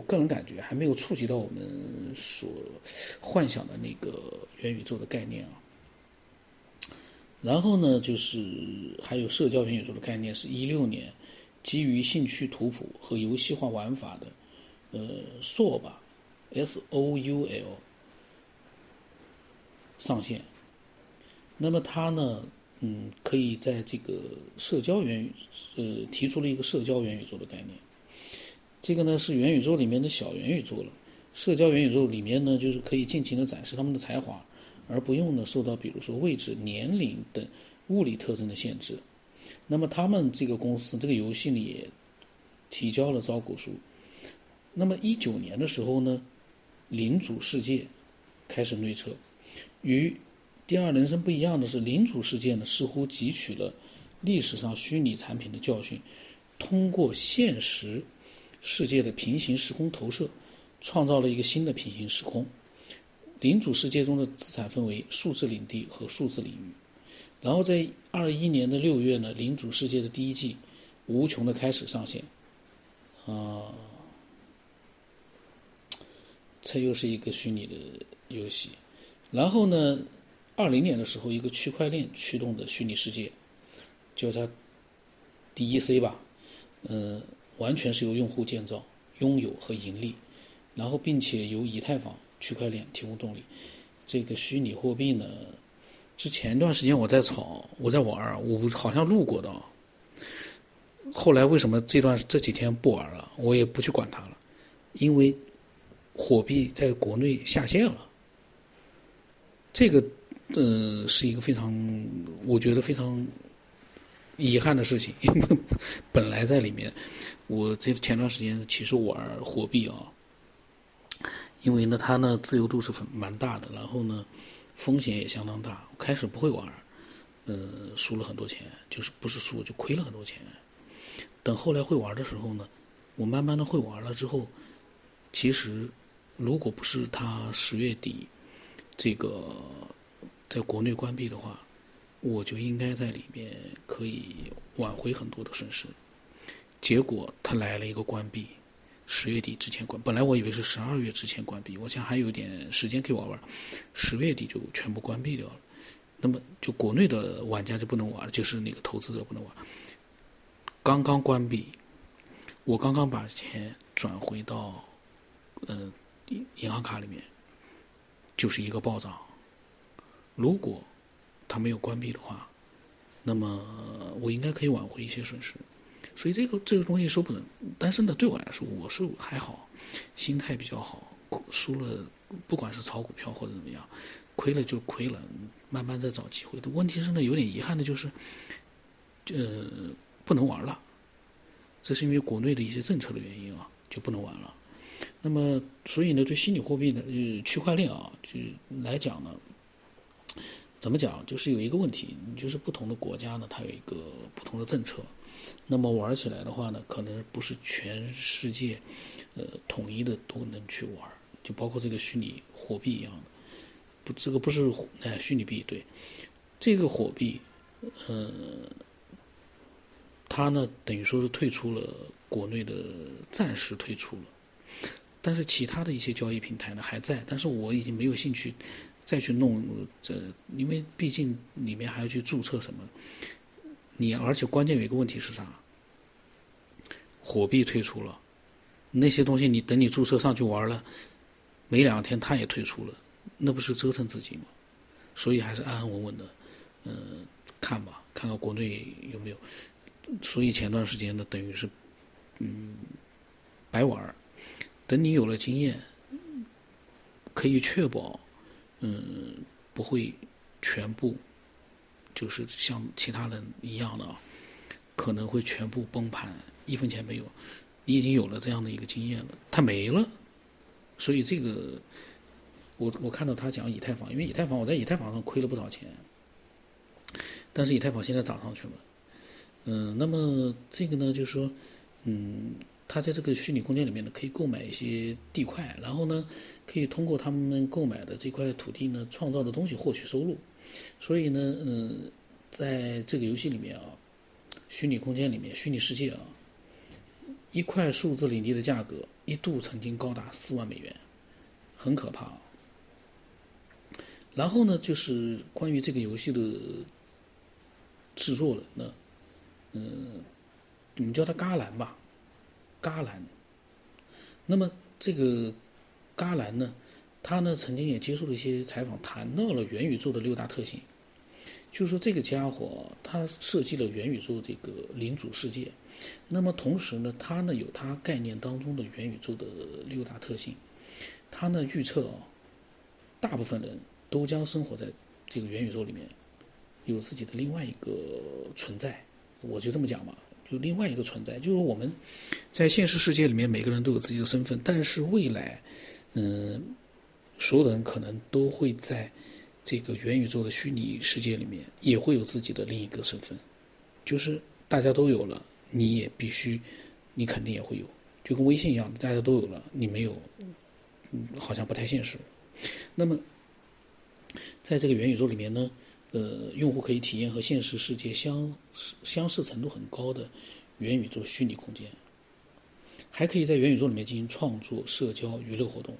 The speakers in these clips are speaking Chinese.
我个人感觉还没有触及到我们所幻想的那个元宇宙的概念啊。然后呢，就是还有社交元宇宙的概念，是一六年基于兴趣图谱和游戏化玩法的，呃，Soul 吧，S O U L 上线。那么它呢，嗯，可以在这个社交元宇，呃，提出了一个社交元宇宙的概念。这个呢是元宇宙里面的小元宇宙了。社交元宇宙里面呢，就是可以尽情的展示他们的才华。而不用呢受到比如说位置、年龄等物理特征的限制。那么他们这个公司这个游戏呢也提交了招股书。那么一九年的时候呢，领主世界开始内测。与第二人生不一样的是，领主世界呢似乎汲取了历史上虚拟产品的教训，通过现实世界的平行时空投射，创造了一个新的平行时空。领主世界中的资产分为数字领地和数字领域，然后在二一年的六月呢，领主世界的第一季《无穷的开始》上线，啊，这又是一个虚拟的游戏。然后呢，二零年的时候，一个区块链驱动的虚拟世界，叫它 DEC 吧，呃，完全是由用户建造、拥有和盈利，然后并且由以太坊。区块链提供动力，这个虚拟货币呢？之前一段时间我在炒，我在玩我好像录过的。后来为什么这段这几天不玩了？我也不去管它了，因为货币在国内下线了。这个，嗯，是一个非常，我觉得非常遗憾的事情，因 为本来在里面，我这前段时间其实玩货币啊。因为呢，它呢自由度是蛮大的，然后呢，风险也相当大。开始不会玩，呃，输了很多钱，就是不是输就亏了很多钱。等后来会玩的时候呢，我慢慢的会玩了之后，其实如果不是它十月底这个在国内关闭的话，我就应该在里面可以挽回很多的损失。结果他来了一个关闭。十月底之前关，本来我以为是十二月之前关闭，我想还有点时间可以玩玩。十月底就全部关闭掉了，那么就国内的玩家就不能玩了，就是那个投资者不能玩。刚刚关闭，我刚刚把钱转回到嗯银行卡里面，就是一个暴涨。如果它没有关闭的话，那么我应该可以挽回一些损失。所以这个这个东西说不准，但是呢，对我来说我是还好，心态比较好。输了，不管是炒股票或者怎么样，亏了就亏了，慢慢再找机会。问题是呢，有点遗憾的就是，呃，不能玩了。这是因为国内的一些政策的原因啊，就不能玩了。那么，所以呢，对虚拟货币的呃区块链啊，就来讲呢，怎么讲，就是有一个问题，就是不同的国家呢，它有一个不同的政策。那么玩起来的话呢，可能不是全世界，呃，统一的都能去玩，就包括这个虚拟货币一样的，不，这个不是哎虚拟币对，这个货币，呃，它呢等于说是退出了国内的，暂时退出了，但是其他的一些交易平台呢还在，但是我已经没有兴趣再去弄这，因为毕竟里面还要去注册什么。你而且关键有一个问题是啥？火币退出了，那些东西你等你注册上去玩了，没两天他也退出了，那不是折腾自己吗？所以还是安安稳稳的，嗯，看吧，看看国内有没有。所以前段时间呢，等于是，嗯，白玩。等你有了经验，可以确保，嗯，不会全部。就是像其他人一样的，可能会全部崩盘，一分钱没有。你已经有了这样的一个经验了，它没了，所以这个，我我看到他讲以太坊，因为以太坊我在以太坊上亏了不少钱，但是以太坊现在涨上去了。嗯，那么这个呢，就是说，嗯，他在这个虚拟空间里面呢，可以购买一些地块，然后呢，可以通过他们购买的这块土地呢，创造的东西获取收入。所以呢，嗯，在这个游戏里面啊，虚拟空间里面，虚拟世界啊，一块数字领地的价格一度曾经高达四万美元，很可怕。然后呢，就是关于这个游戏的制作人呢，嗯，我们叫他伽蓝吧，伽蓝。那么这个伽蓝呢，他呢曾经也接受了一些采访，谈到了元宇宙的六大特性。就是说，这个家伙他设计了元宇宙这个领主世界，那么同时呢，他呢有他概念当中的元宇宙的六大特性，他呢预测啊，大部分人都将生活在这个元宇宙里面，有自己的另外一个存在，我就这么讲吧，就另外一个存在，就是我们在现实世界里面每个人都有自己的身份，但是未来，嗯，所有的人可能都会在。这个元宇宙的虚拟世界里面也会有自己的另一个身份，就是大家都有了，你也必须，你肯定也会有，就跟微信一样，大家都有了，你没有，嗯，好像不太现实。那么，在这个元宇宙里面呢，呃，用户可以体验和现实世界相相似程度很高的元宇宙虚拟空间，还可以在元宇宙里面进行创作、社交、娱乐活动。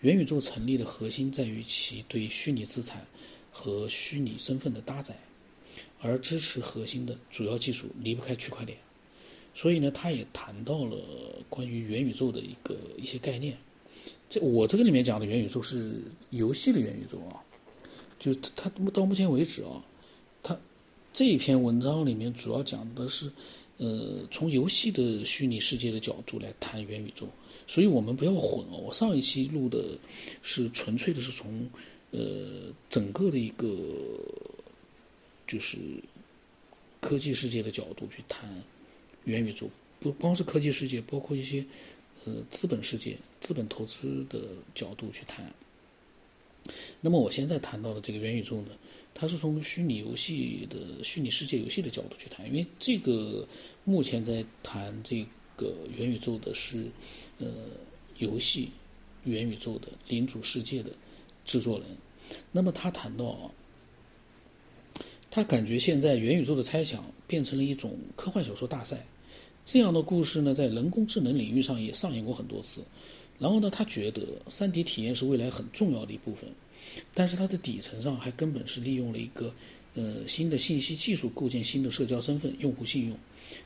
元宇宙成立的核心在于其对虚拟资产和虚拟身份的搭载，而支持核心的主要技术离不开区块链。所以呢，他也谈到了关于元宇宙的一个一些概念。这我这个里面讲的元宇宙是游戏的元宇宙啊，就他到目前为止啊，他这一篇文章里面主要讲的是，呃，从游戏的虚拟世界的角度来谈元宇宙。所以我们不要混哦。我上一期录的是纯粹的是从呃整个的一个就是科技世界的角度去谈元宇宙，不光是科技世界，包括一些呃资本世界、资本投资的角度去谈。那么我现在谈到的这个元宇宙呢，它是从虚拟游戏的虚拟世界游戏的角度去谈，因为这个目前在谈这个元宇宙的是。呃，游戏元宇宙的领主世界的制作人，那么他谈到，他感觉现在元宇宙的猜想变成了一种科幻小说大赛，这样的故事呢，在人工智能领域上也上演过很多次。然后呢，他觉得三 D 体验是未来很重要的一部分，但是它的底层上还根本是利用了一个呃新的信息技术构建新的社交身份、用户信用。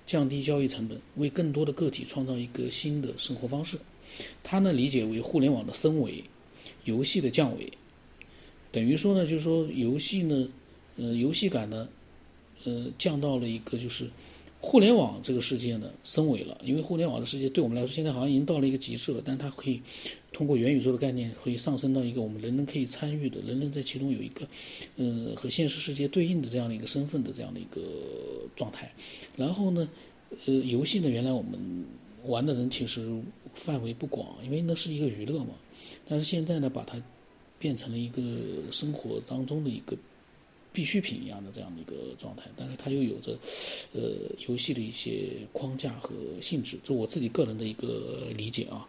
降低交易成本，为更多的个体创造一个新的生活方式。他呢理解为互联网的升维，游戏的降维。等于说呢，就是说游戏呢，呃，游戏感呢，呃，降到了一个就是互联网这个世界呢升维了。因为互联网的世界对我们来说现在好像已经到了一个极致了，但它可以通过元宇宙的概念，可以上升到一个我们人人可以参与的，人人在其中有一个，呃，和现实世界对应的这样的一个身份的这样的一个状态。然后呢，呃，游戏呢，原来我们玩的人其实范围不广，因为那是一个娱乐嘛。但是现在呢，把它变成了一个生活当中的一个必需品一样的这样的一个状态。但是它又有着呃游戏的一些框架和性质，就我自己个人的一个理解啊。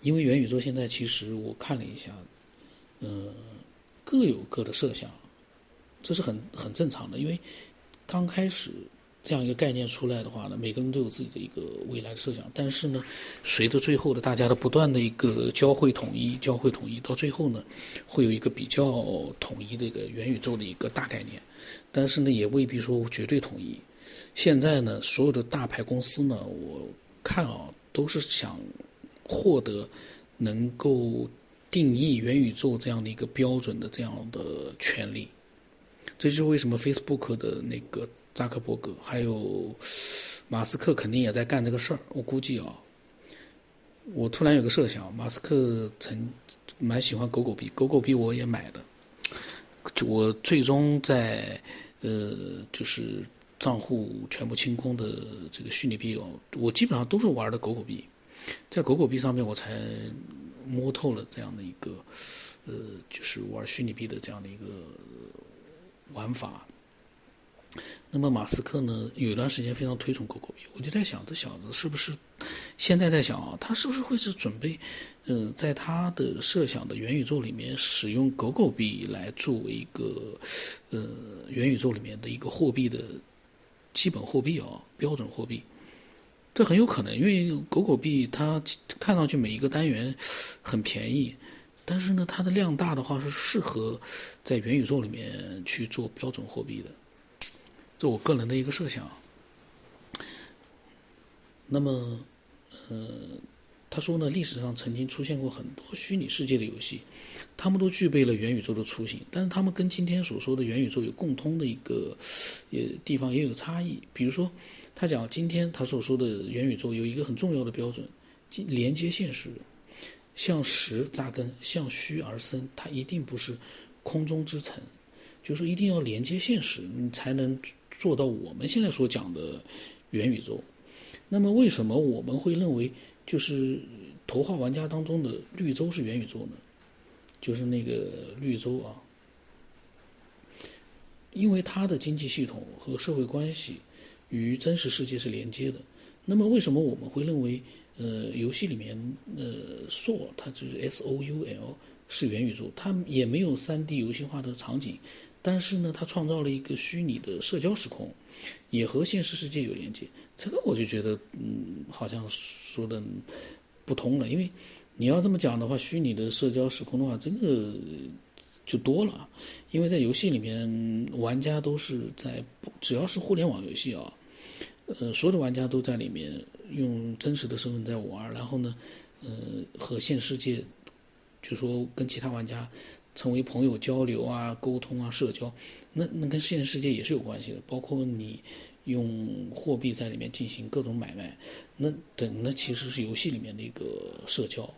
因为元宇宙现在其实我看了一下，嗯，各有各的设想，这是很很正常的，因为。刚开始这样一个概念出来的话呢，每个人都有自己的一个未来的设想。但是呢，随着最后的大家的不断的一个交汇统一、交汇统一，到最后呢，会有一个比较统一的一个元宇宙的一个大概念。但是呢，也未必说绝对统一。现在呢，所有的大牌公司呢，我看啊，都是想获得能够定义元宇宙这样的一个标准的这样的权利。这就是为什么 Facebook 的那个扎克伯格还有马斯克肯定也在干这个事儿。我估计啊，我突然有个设想，马斯克曾蛮喜欢狗狗币，狗狗币我也买的。就我最终在呃，就是账户全部清空的这个虚拟币哦，我基本上都是玩的狗狗币，在狗狗币上面我才摸透了这样的一个呃，就是玩虚拟币的这样的一个。玩法。那么马斯克呢？有一段时间非常推崇狗狗币，我就在想，这小子是不是现在在想啊？他是不是会是准备，嗯，在他的设想的元宇宙里面使用狗狗币来作为一个呃元宇宙里面的一个货币的基本货币啊，标准货币？这很有可能，因为狗狗币它看上去每一个单元很便宜，但是呢，它的量大的话是适合在元宇宙里面去做标准货币的，这我个人的一个设想。那么，呃，他说呢，历史上曾经出现过很多虚拟世界的游戏，他们都具备了元宇宙的雏形，但是他们跟今天所说的元宇宙有共通的一个也地方也有差异。比如说，他讲今天他所说的元宇宙有一个很重要的标准，连接现实，向实扎根，向虚而生，它一定不是空中之城，就是说一定要连接现实，你才能做到我们现在所讲的元宇宙。那么，为什么我们会认为就是头号玩家当中的绿洲是元宇宙呢？就是那个绿洲啊，因为它的经济系统和社会关系与真实世界是连接的。那么，为什么我们会认为呃游戏里面呃 Soul 它就是 S O U L 是元宇宙？它也没有三 D 游戏化的场景，但是呢，它创造了一个虚拟的社交时空。也和现实世界有连接，这个我就觉得，嗯，好像说的不通了。因为你要这么讲的话，虚拟的社交时空的话，这个就多了。因为在游戏里面，玩家都是在，只要是互联网游戏啊，呃，所有的玩家都在里面用真实的身份在玩，然后呢，呃，和现世界，就说跟其他玩家。成为朋友交流啊，沟通啊，社交，那那跟现实世界也是有关系的。包括你用货币在里面进行各种买卖，那等那其实是游戏里面的一个社交。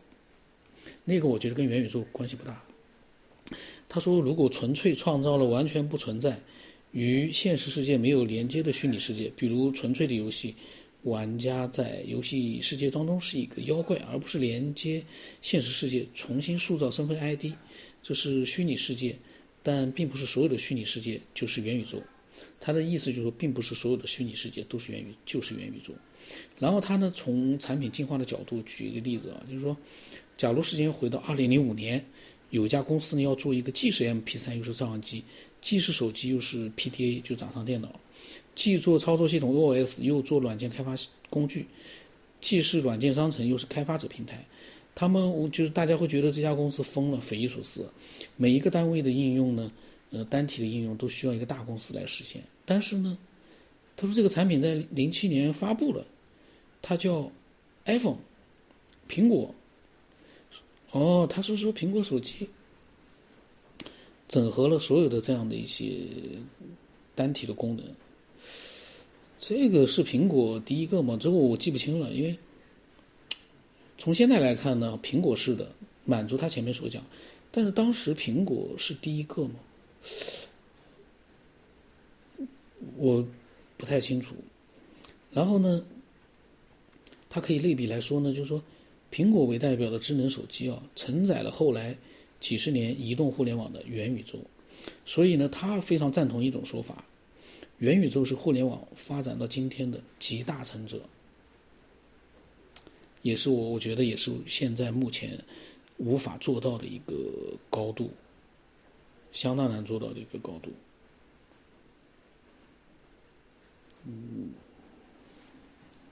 那个我觉得跟元宇宙关系不大。他说，如果纯粹创造了完全不存在、与现实世界没有连接的虚拟世界，比如纯粹的游戏，玩家在游戏世界当中是一个妖怪，而不是连接现实世界，重新塑造身份 ID。这是虚拟世界，但并不是所有的虚拟世界就是元宇宙。他的意思就是说，并不是所有的虚拟世界都是元宇，就是元宇宙。然后他呢，从产品进化的角度举一个例子啊，就是说，假如时间回到二零零五年，有一家公司呢要做一个既是 MP3 又是照相机，既是手机又是 PDA 就掌上电脑，既做操作系统 OS 又做软件开发工具，既是软件商城又是开发者平台。他们就是大家会觉得这家公司疯了，匪夷所思。每一个单位的应用呢，呃，单体的应用都需要一个大公司来实现。但是呢，他说这个产品在零七年发布了，它叫 iPhone，苹果。哦，他是说苹果手机整合了所有的这样的一些单体的功能。这个是苹果第一个吗？这个我记不清了，因为。从现在来看呢，苹果是的，满足他前面所讲，但是当时苹果是第一个吗？我不太清楚。然后呢，它可以类比来说呢，就是说，苹果为代表的智能手机啊，承载了后来几十年移动互联网的元宇宙，所以呢，他非常赞同一种说法：元宇宙是互联网发展到今天的集大成者。也是我，我觉得也是现在目前无法做到的一个高度，相当难做到的一个高度。嗯。